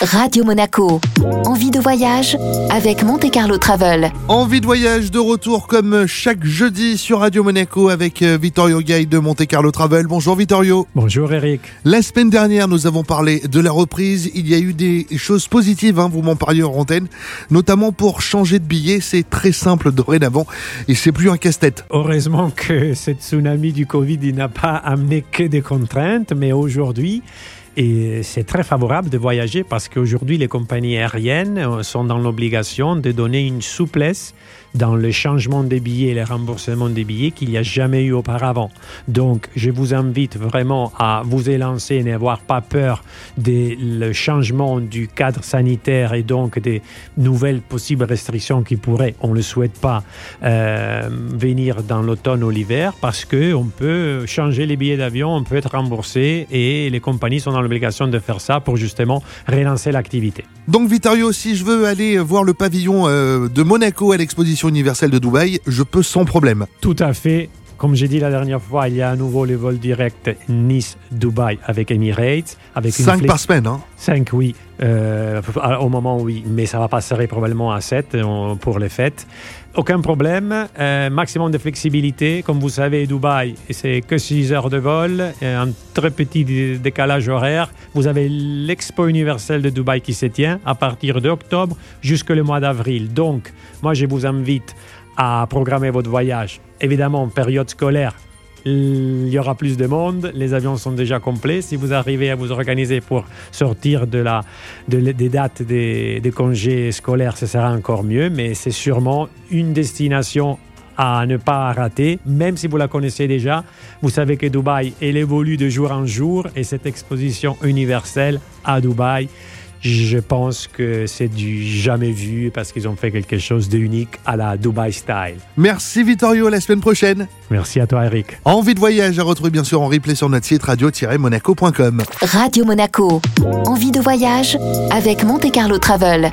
Radio Monaco. Envie de voyage avec Monte Carlo Travel. Envie de voyage de retour comme chaque jeudi sur Radio Monaco avec euh, Vittorio Gay de Monte Carlo Travel. Bonjour Vittorio. Bonjour Eric. La semaine dernière, nous avons parlé de la reprise. Il y a eu des choses positives, hein, vous m'en parliez en antenne, notamment pour changer de billet. C'est très simple dorénavant et c'est plus un casse-tête. Heureusement que cette tsunami du Covid n'a pas amené que des contraintes, mais aujourd'hui, et c'est très favorable de voyager parce qu'aujourd'hui, les compagnies aériennes euh, sont dans l'obligation de donner une souplesse dans le changement des billets et le remboursement des billets qu'il n'y a jamais eu auparavant. Donc, je vous invite vraiment à vous élancer et n'avoir pas peur du changement du cadre sanitaire et donc des nouvelles possibles restrictions qui pourraient, on ne le souhaite pas, euh, venir dans l'automne ou l'hiver parce qu'on peut changer les billets d'avion, on peut être remboursé et les compagnies sont dans l'obligation de faire ça pour justement relancer l'activité. Donc, Vittorio, si je veux aller voir le pavillon euh, de Monaco à l'exposition universelle de Dubaï, je peux sans problème. Tout à fait. Comme j'ai dit la dernière fois, il y a à nouveau les vols directs Nice-Dubaï avec Emirates. Avec 5 par semaine, hein 5, oui. Euh, au moment, oui. Mais ça va passer probablement à 7 euh, pour les fêtes. Aucun problème. Euh, maximum de flexibilité. Comme vous savez, Dubaï, c'est que 6 heures de vol. Un très petit décalage horaire. Vous avez l'expo universelle de Dubaï qui se tient à partir d'octobre jusqu'au mois d'avril. Donc, moi, je vous invite à programmer votre voyage. Évidemment, en période scolaire, il y aura plus de monde, les avions sont déjà complets. Si vous arrivez à vous organiser pour sortir de la, des dates des, des congés scolaires, ce sera encore mieux, mais c'est sûrement une destination à ne pas rater, même si vous la connaissez déjà. Vous savez que Dubaï, elle évolue de jour en jour et cette exposition universelle à Dubaï, je pense que c'est du jamais vu parce qu'ils ont fait quelque chose d'unique à la Dubai Style. Merci Vittorio, la semaine prochaine. Merci à toi Eric. Envie de voyage à retrouver bien sûr en replay sur notre site radio-monaco.com. Radio Monaco. Envie de voyage avec Monte Carlo Travel.